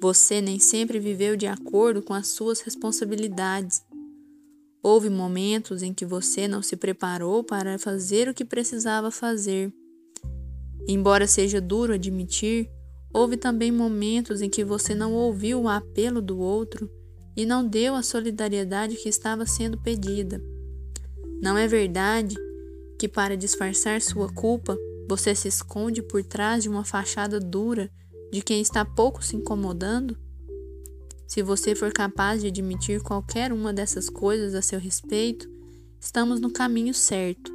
Você nem sempre viveu de acordo com as suas responsabilidades. Houve momentos em que você não se preparou para fazer o que precisava fazer. Embora seja duro admitir, houve também momentos em que você não ouviu o apelo do outro e não deu a solidariedade que estava sendo pedida. Não é verdade que, para disfarçar sua culpa, você se esconde por trás de uma fachada dura de quem está pouco se incomodando? Se você for capaz de admitir qualquer uma dessas coisas a seu respeito, estamos no caminho certo.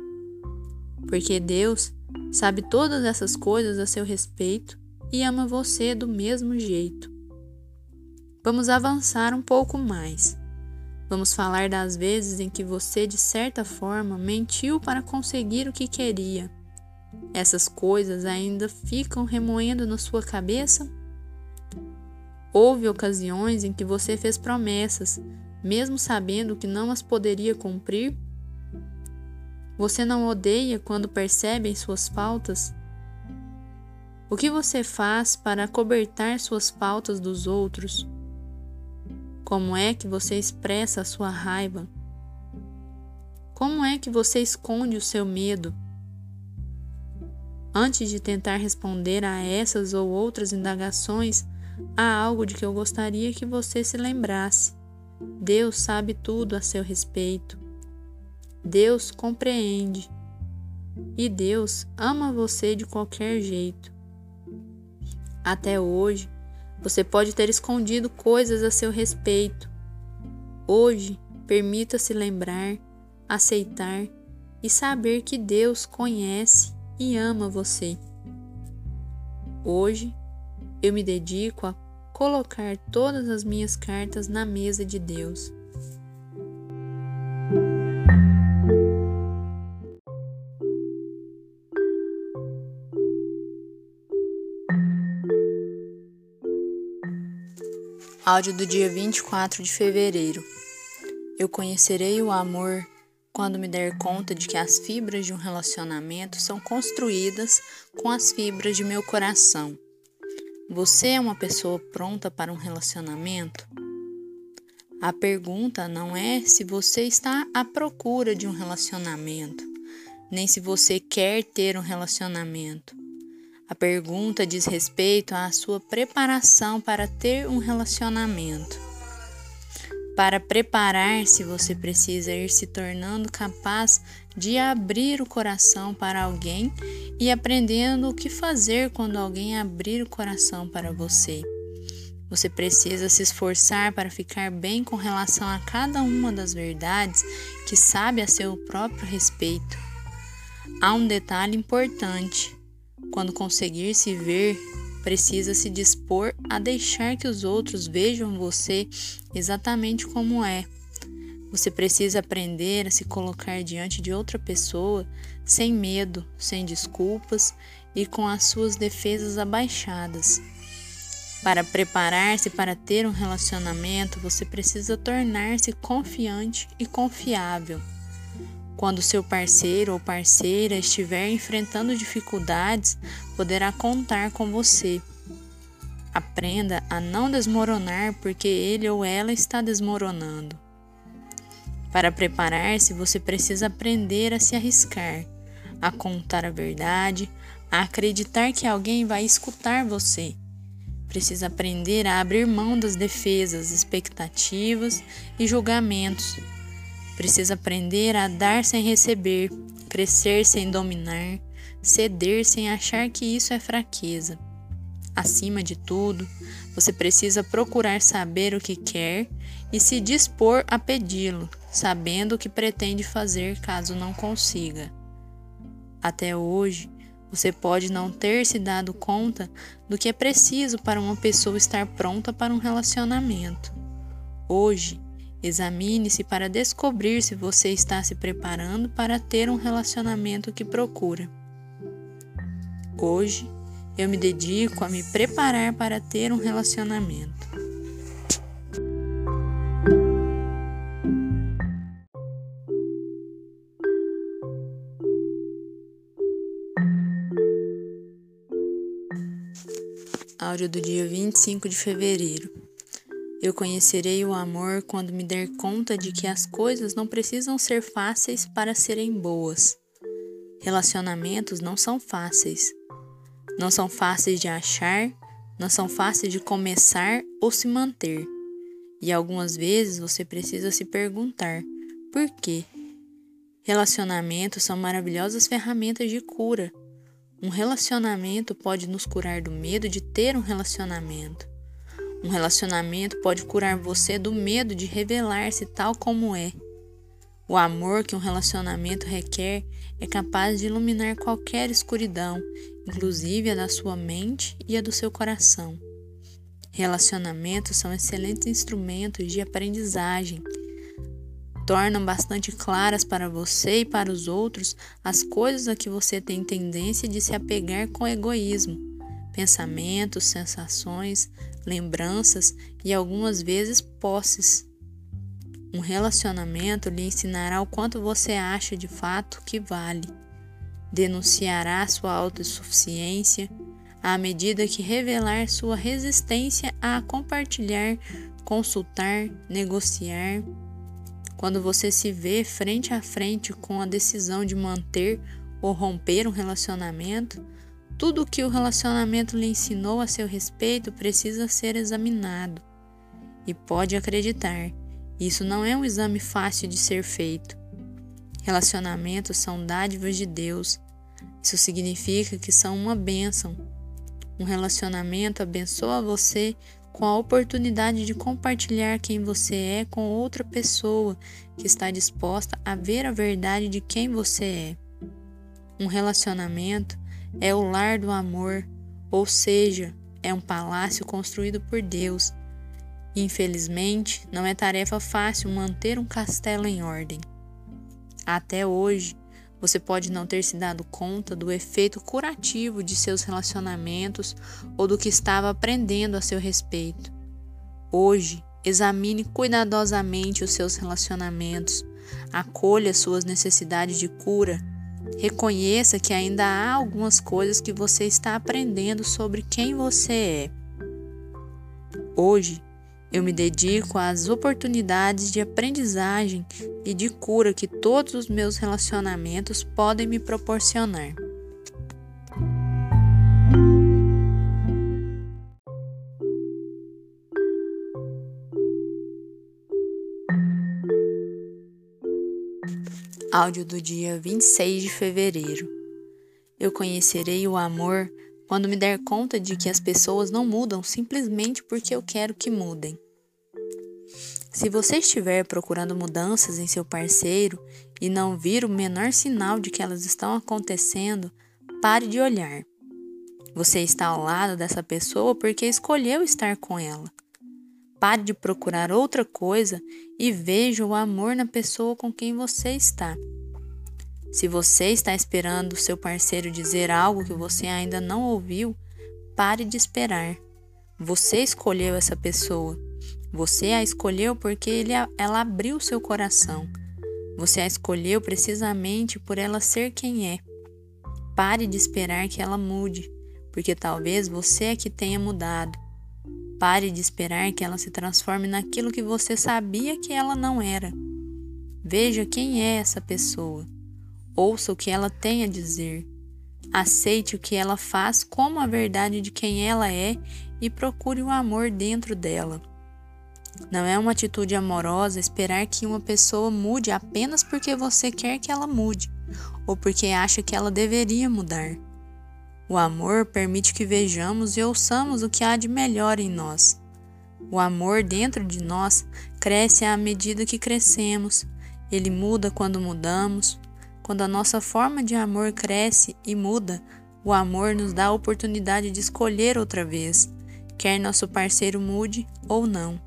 Porque Deus sabe todas essas coisas a seu respeito e ama você do mesmo jeito. Vamos avançar um pouco mais. Vamos falar das vezes em que você, de certa forma, mentiu para conseguir o que queria. Essas coisas ainda ficam remoendo na sua cabeça? Houve ocasiões em que você fez promessas, mesmo sabendo que não as poderia cumprir? Você não odeia quando percebem suas faltas? O que você faz para cobertar suas faltas dos outros? Como é que você expressa a sua raiva? Como é que você esconde o seu medo? Antes de tentar responder a essas ou outras indagações, há algo de que eu gostaria que você se lembrasse. Deus sabe tudo a seu respeito. Deus compreende e Deus ama você de qualquer jeito. Até hoje, você pode ter escondido coisas a seu respeito. Hoje, permita-se lembrar, aceitar e saber que Deus conhece e ama você. Hoje, eu me dedico a colocar todas as minhas cartas na mesa de Deus. Áudio do dia 24 de fevereiro. Eu conhecerei o amor quando me der conta de que as fibras de um relacionamento são construídas com as fibras de meu coração. Você é uma pessoa pronta para um relacionamento? A pergunta não é se você está à procura de um relacionamento, nem se você quer ter um relacionamento. A pergunta diz respeito à sua preparação para ter um relacionamento. Para preparar-se, você precisa ir se tornando capaz de abrir o coração para alguém e aprendendo o que fazer quando alguém abrir o coração para você. Você precisa se esforçar para ficar bem com relação a cada uma das verdades que sabe a seu próprio respeito. Há um detalhe importante. Quando conseguir se ver, precisa se dispor a deixar que os outros vejam você exatamente como é. Você precisa aprender a se colocar diante de outra pessoa sem medo, sem desculpas e com as suas defesas abaixadas. Para preparar-se para ter um relacionamento, você precisa tornar-se confiante e confiável. Quando seu parceiro ou parceira estiver enfrentando dificuldades, poderá contar com você. Aprenda a não desmoronar porque ele ou ela está desmoronando. Para preparar-se, você precisa aprender a se arriscar, a contar a verdade, a acreditar que alguém vai escutar você. Precisa aprender a abrir mão das defesas, expectativas e julgamentos Precisa aprender a dar sem receber, crescer sem dominar, ceder sem achar que isso é fraqueza. Acima de tudo, você precisa procurar saber o que quer e se dispor a pedi-lo, sabendo o que pretende fazer caso não consiga. Até hoje, você pode não ter se dado conta do que é preciso para uma pessoa estar pronta para um relacionamento. Hoje, Examine-se para descobrir se você está se preparando para ter um relacionamento que procura. Hoje, eu me dedico a me preparar para ter um relacionamento. Áudio do dia 25 de fevereiro. Eu conhecerei o amor quando me der conta de que as coisas não precisam ser fáceis para serem boas. Relacionamentos não são fáceis. Não são fáceis de achar, não são fáceis de começar ou se manter. E algumas vezes você precisa se perguntar: por quê? Relacionamentos são maravilhosas ferramentas de cura. Um relacionamento pode nos curar do medo de ter um relacionamento. Um relacionamento pode curar você do medo de revelar-se tal como é. O amor que um relacionamento requer é capaz de iluminar qualquer escuridão, inclusive a da sua mente e a do seu coração. Relacionamentos são excelentes instrumentos de aprendizagem. Tornam bastante claras para você e para os outros as coisas a que você tem tendência de se apegar com egoísmo, pensamentos, sensações, lembranças e algumas vezes posses. Um relacionamento lhe ensinará o quanto você acha de fato que vale. Denunciará sua autossuficiência à medida que revelar sua resistência a compartilhar, consultar, negociar. Quando você se vê frente a frente com a decisão de manter ou romper um relacionamento, tudo o que o relacionamento lhe ensinou a seu respeito precisa ser examinado. E pode acreditar, isso não é um exame fácil de ser feito. Relacionamentos são dádivas de Deus. Isso significa que são uma bênção. Um relacionamento abençoa você com a oportunidade de compartilhar quem você é com outra pessoa que está disposta a ver a verdade de quem você é. Um relacionamento é o lar do amor, ou seja, é um palácio construído por Deus. Infelizmente, não é tarefa fácil manter um castelo em ordem. Até hoje, você pode não ter se dado conta do efeito curativo de seus relacionamentos ou do que estava aprendendo a seu respeito. Hoje, examine cuidadosamente os seus relacionamentos, acolha suas necessidades de cura, reconheça que ainda há algumas coisas que você está aprendendo sobre quem você é. Hoje, eu me dedico às oportunidades de aprendizagem e de cura que todos os meus relacionamentos podem me proporcionar. Áudio do dia 26 de fevereiro. Eu conhecerei o amor quando me der conta de que as pessoas não mudam simplesmente porque eu quero que mudem. Se você estiver procurando mudanças em seu parceiro e não vir o menor sinal de que elas estão acontecendo, pare de olhar. Você está ao lado dessa pessoa porque escolheu estar com ela. Pare de procurar outra coisa e veja o amor na pessoa com quem você está. Se você está esperando seu parceiro dizer algo que você ainda não ouviu, pare de esperar. Você escolheu essa pessoa. Você a escolheu porque ele, ela abriu seu coração. Você a escolheu precisamente por ela ser quem é. Pare de esperar que ela mude, porque talvez você é que tenha mudado. Pare de esperar que ela se transforme naquilo que você sabia que ela não era. Veja quem é essa pessoa. Ouça o que ela tem a dizer. Aceite o que ela faz como a verdade de quem ela é e procure o amor dentro dela. Não é uma atitude amorosa esperar que uma pessoa mude apenas porque você quer que ela mude ou porque acha que ela deveria mudar. O amor permite que vejamos e ouçamos o que há de melhor em nós. O amor dentro de nós cresce à medida que crescemos. Ele muda quando mudamos, quando a nossa forma de amor cresce e muda, o amor nos dá a oportunidade de escolher outra vez, quer nosso parceiro mude ou não.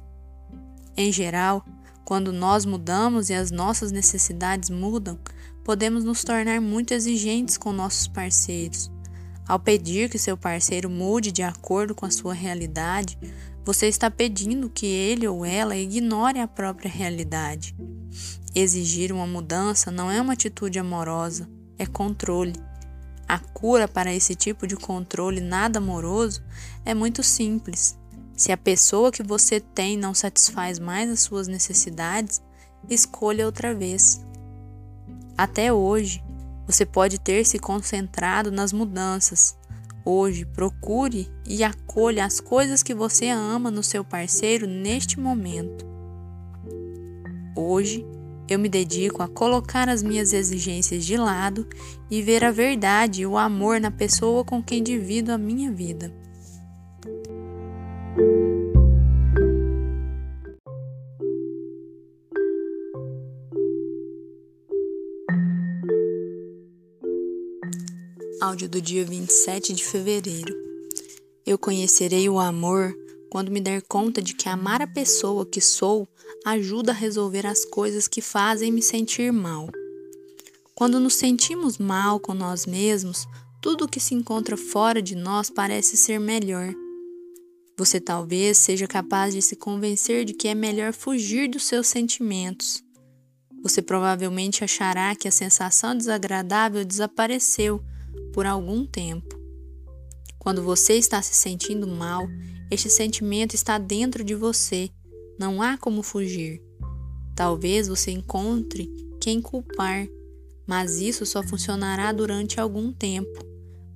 Em geral, quando nós mudamos e as nossas necessidades mudam, podemos nos tornar muito exigentes com nossos parceiros. Ao pedir que seu parceiro mude de acordo com a sua realidade, você está pedindo que ele ou ela ignore a própria realidade. Exigir uma mudança não é uma atitude amorosa, é controle. A cura para esse tipo de controle nada amoroso é muito simples. Se a pessoa que você tem não satisfaz mais as suas necessidades, escolha outra vez. Até hoje, você pode ter se concentrado nas mudanças, Hoje, procure e acolha as coisas que você ama no seu parceiro neste momento. Hoje, eu me dedico a colocar as minhas exigências de lado e ver a verdade e o amor na pessoa com quem divido a minha vida. Áudio do dia 27 de fevereiro. Eu conhecerei o amor quando me der conta de que amar a pessoa que sou ajuda a resolver as coisas que fazem me sentir mal. Quando nos sentimos mal com nós mesmos, tudo o que se encontra fora de nós parece ser melhor. Você talvez seja capaz de se convencer de que é melhor fugir dos seus sentimentos. Você provavelmente achará que a sensação desagradável desapareceu por algum tempo. Quando você está se sentindo mal, este sentimento está dentro de você, não há como fugir. Talvez você encontre quem culpar, mas isso só funcionará durante algum tempo.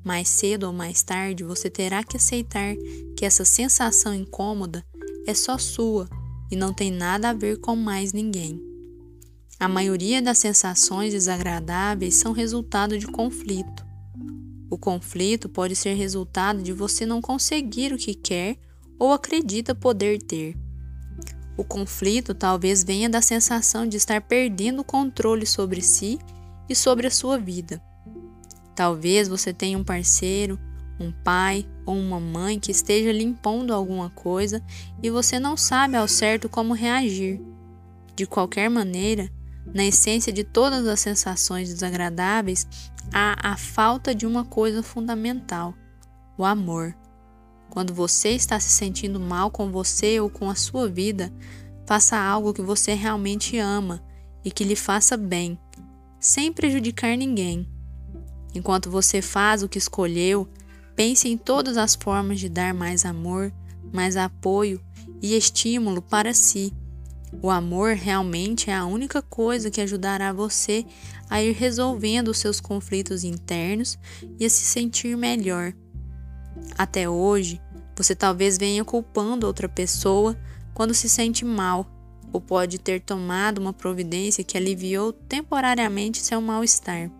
Mais cedo ou mais tarde você terá que aceitar que essa sensação incômoda é só sua e não tem nada a ver com mais ninguém. A maioria das sensações desagradáveis são resultado de conflito. O conflito pode ser resultado de você não conseguir o que quer ou acredita poder ter. O conflito talvez venha da sensação de estar perdendo o controle sobre si e sobre a sua vida. Talvez você tenha um parceiro, um pai ou uma mãe que esteja lhe impondo alguma coisa e você não sabe ao certo como reagir. De qualquer maneira, na essência de todas as sensações desagradáveis há a falta de uma coisa fundamental: o amor. Quando você está se sentindo mal com você ou com a sua vida, faça algo que você realmente ama e que lhe faça bem, sem prejudicar ninguém. Enquanto você faz o que escolheu, pense em todas as formas de dar mais amor, mais apoio e estímulo para si. O amor realmente é a única coisa que ajudará você a ir resolvendo os seus conflitos internos e a se sentir melhor. Até hoje, você talvez venha culpando outra pessoa quando se sente mal, ou pode ter tomado uma providência que aliviou temporariamente seu mal-estar.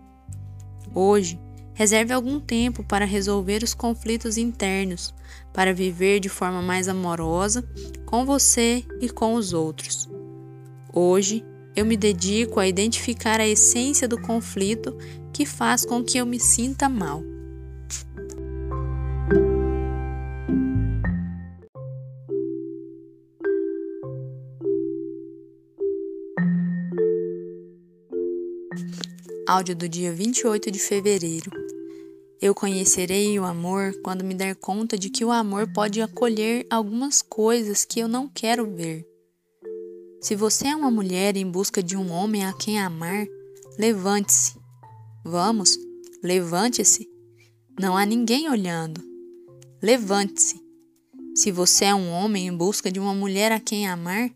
Hoje, reserve algum tempo para resolver os conflitos internos, para viver de forma mais amorosa com você e com os outros. Hoje, eu me dedico a identificar a essência do conflito que faz com que eu me sinta mal. Áudio do dia 28 de fevereiro. Eu conhecerei o amor quando me der conta de que o amor pode acolher algumas coisas que eu não quero ver. Se você é uma mulher em busca de um homem a quem amar, levante-se. Vamos, levante-se. Não há ninguém olhando. Levante-se. Se você é um homem em busca de uma mulher a quem amar,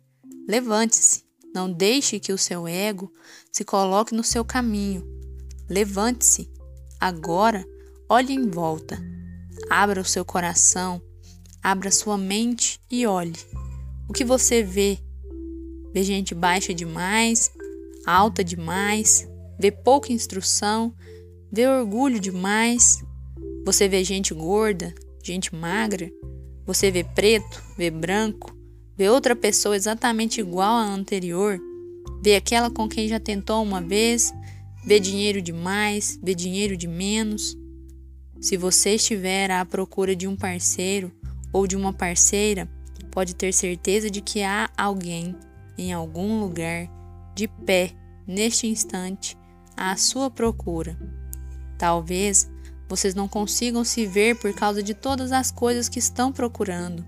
levante-se. Não deixe que o seu ego se coloque no seu caminho. Levante-se. Agora, olhe em volta. Abra o seu coração, abra sua mente e olhe. O que você vê? Vê gente baixa demais, alta demais, vê pouca instrução, vê orgulho demais. Você vê gente gorda, gente magra, você vê preto, vê branco, vê outra pessoa exatamente igual à anterior, vê aquela com quem já tentou uma vez, vê dinheiro demais, vê dinheiro de menos. Se você estiver à procura de um parceiro ou de uma parceira, pode ter certeza de que há alguém em algum lugar de pé neste instante à sua procura. Talvez vocês não consigam se ver por causa de todas as coisas que estão procurando.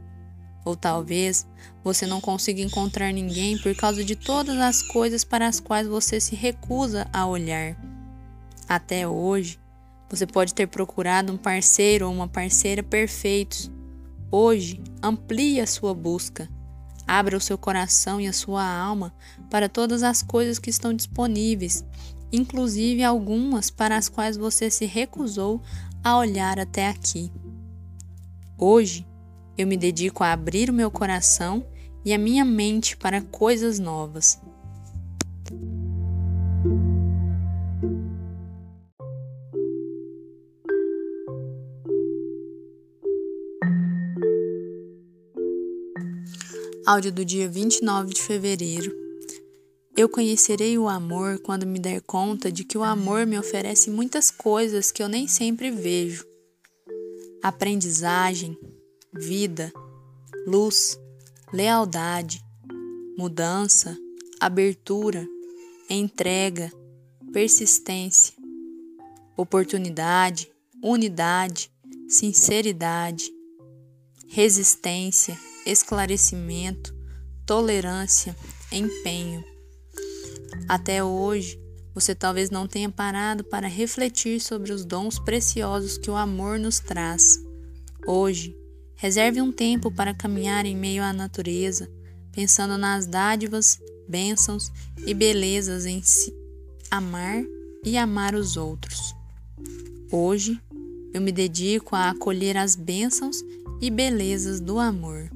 Ou talvez você não consiga encontrar ninguém por causa de todas as coisas para as quais você se recusa a olhar. Até hoje, você pode ter procurado um parceiro ou uma parceira perfeitos. Hoje, amplie a sua busca. Abra o seu coração e a sua alma para todas as coisas que estão disponíveis, inclusive algumas para as quais você se recusou a olhar até aqui. Hoje, eu me dedico a abrir o meu coração e a minha mente para coisas novas. Áudio do dia 29 de fevereiro. Eu conhecerei o amor quando me der conta de que o amor me oferece muitas coisas que eu nem sempre vejo. Aprendizagem, vida, luz, lealdade, mudança, abertura, entrega, persistência, oportunidade, unidade, sinceridade, resistência, esclarecimento, tolerância, empenho. Até hoje, você talvez não tenha parado para refletir sobre os dons preciosos que o amor nos traz. Hoje, Reserve um tempo para caminhar em meio à natureza, pensando nas dádivas, bênçãos e belezas em si, amar e amar os outros. Hoje, eu me dedico a acolher as bênçãos e belezas do amor.